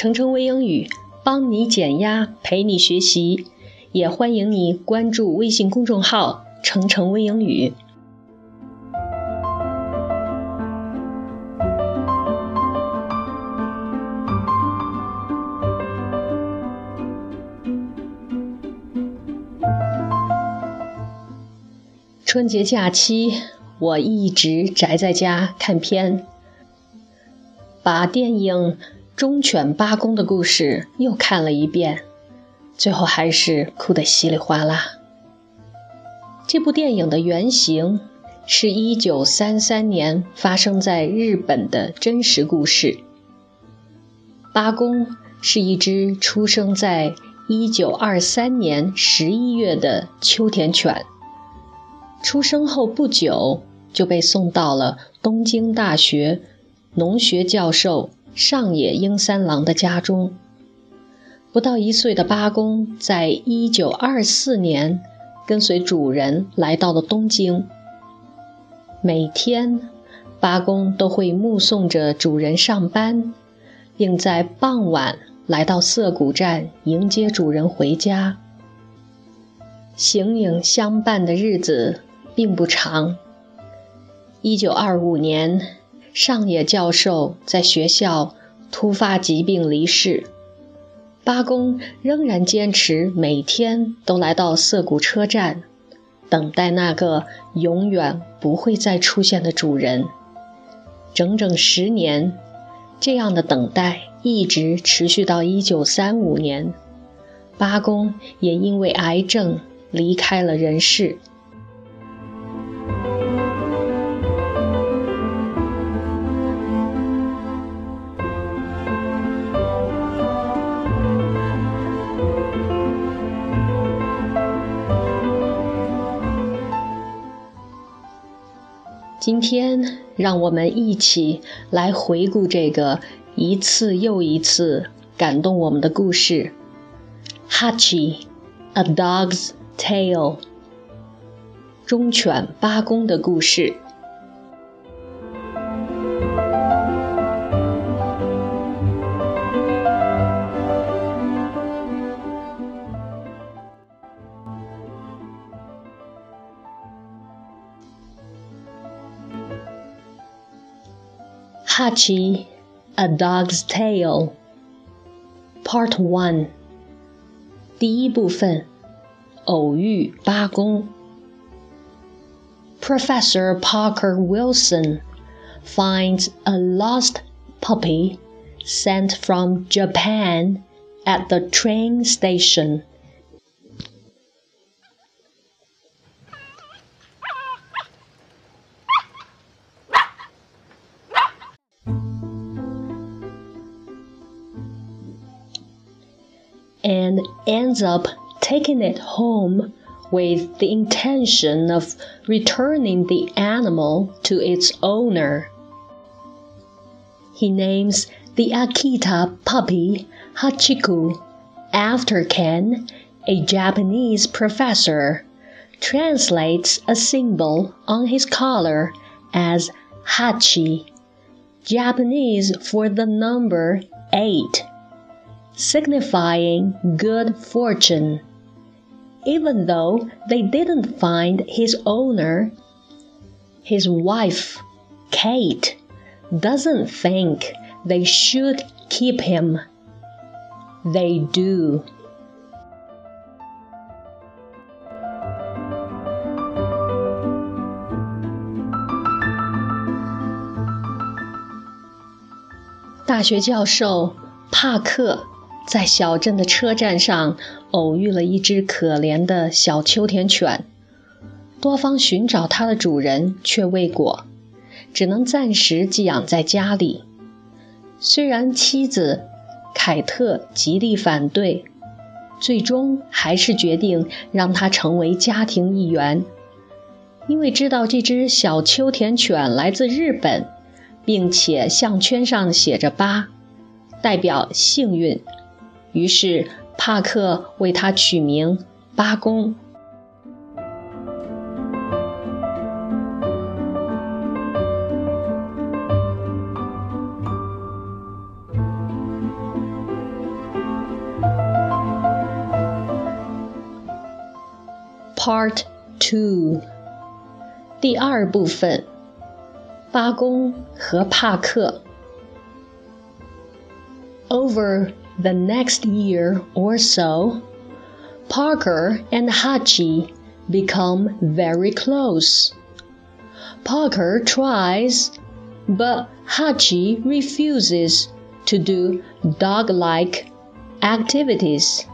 程程微英语帮你减压，陪你学习，也欢迎你关注微信公众号“程程微英语”。春节假期，我一直宅在家看片，把电影。忠犬八公的故事又看了一遍，最后还是哭得稀里哗啦。这部电影的原型是一九三三年发生在日本的真实故事。八公是一只出生在一九二三年十一月的秋田犬，出生后不久就被送到了东京大学农学教授。上野英三郎的家中，不到一岁的八公，在一九二四年跟随主人来到了东京。每天，八公都会目送着主人上班，并在傍晚来到涩谷站迎接主人回家。形影相伴的日子并不长。一九二五年。上野教授在学校突发疾病离世，八公仍然坚持每天都来到涩谷车站，等待那个永远不会再出现的主人。整整十年，这样的等待一直持续到一九三五年，八公也因为癌症离开了人世。今天，让我们一起来回顾这个一次又一次感动我们的故事《Hachi: A Dog's Tale》（忠犬八公的故事）。Hachi, A Dog's Tale, Part One. 第一部分，偶遇八公。Professor Parker Wilson finds a lost puppy sent from Japan at the train station. And ends up taking it home with the intention of returning the animal to its owner. He names the Akita puppy Hachiku after Ken, a Japanese professor, translates a symbol on his collar as Hachi, Japanese for the number 8 signifying good fortune. Even though they didn't find his owner, his wife, Kate, doesn't think they should keep him. They do. David 在小镇的车站上，偶遇了一只可怜的小秋田犬，多方寻找它的主人却未果，只能暂时寄养在家里。虽然妻子凯特极力反对，最终还是决定让它成为家庭一员，因为知道这只小秋田犬来自日本，并且项圈上写着“八”，代表幸运。于是帕克为他取名巴公。Part Two，第二部分，巴公和帕克。Over the next year or so, Parker and Hachi become very close. Parker tries, but Hachi refuses to do dog like activities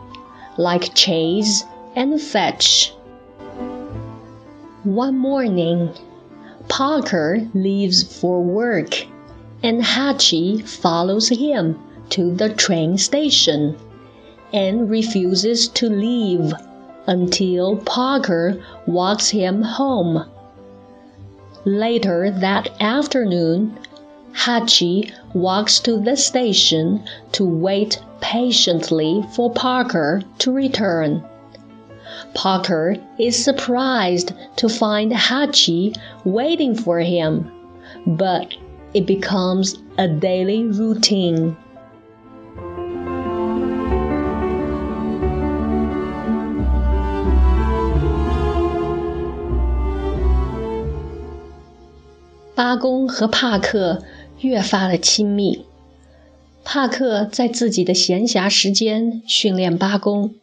like chase and fetch. One morning, Parker leaves for work and Hachi follows him to the train station and refuses to leave until Parker walks him home. Later that afternoon, Hachi walks to the station to wait patiently for Parker to return. Parker is surprised to find Hachi waiting for him, but it becomes a daily routine. 八公和帕克越发的亲密。帕克在自己的闲暇时间训练八公，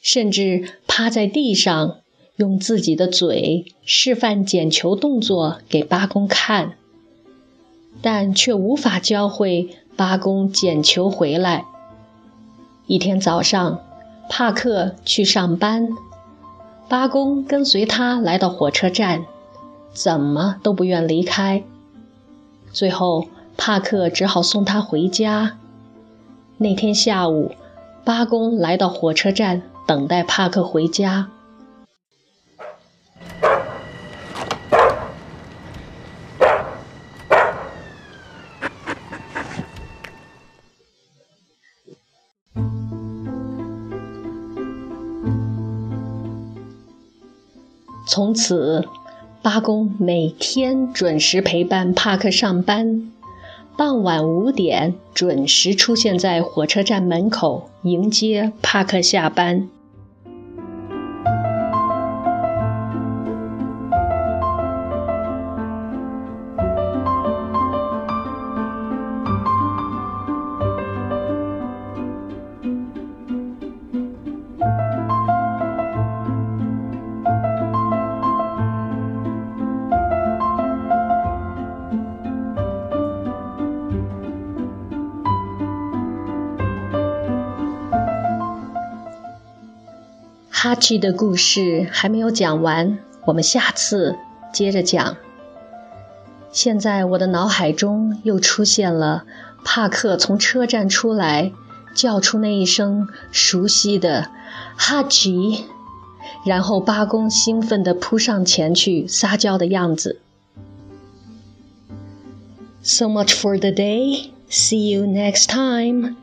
甚至趴在地上用自己的嘴示范捡球动作给八公看，但却无法教会八公捡球回来。一天早上，帕克去上班，八公跟随他来到火车站。怎么都不愿离开，最后帕克只好送他回家。那天下午，八公来到火车站等待帕克回家。从此。八公每天准时陪伴帕克上班，傍晚五点准时出现在火车站门口迎接帕克下班。哈奇的故事还没有讲完，我们下次接着讲。现在我的脑海中又出现了帕克从车站出来，叫出那一声熟悉的“哈奇”，然后八公兴奋地扑上前去撒娇的样子。So much for the day. See you next time.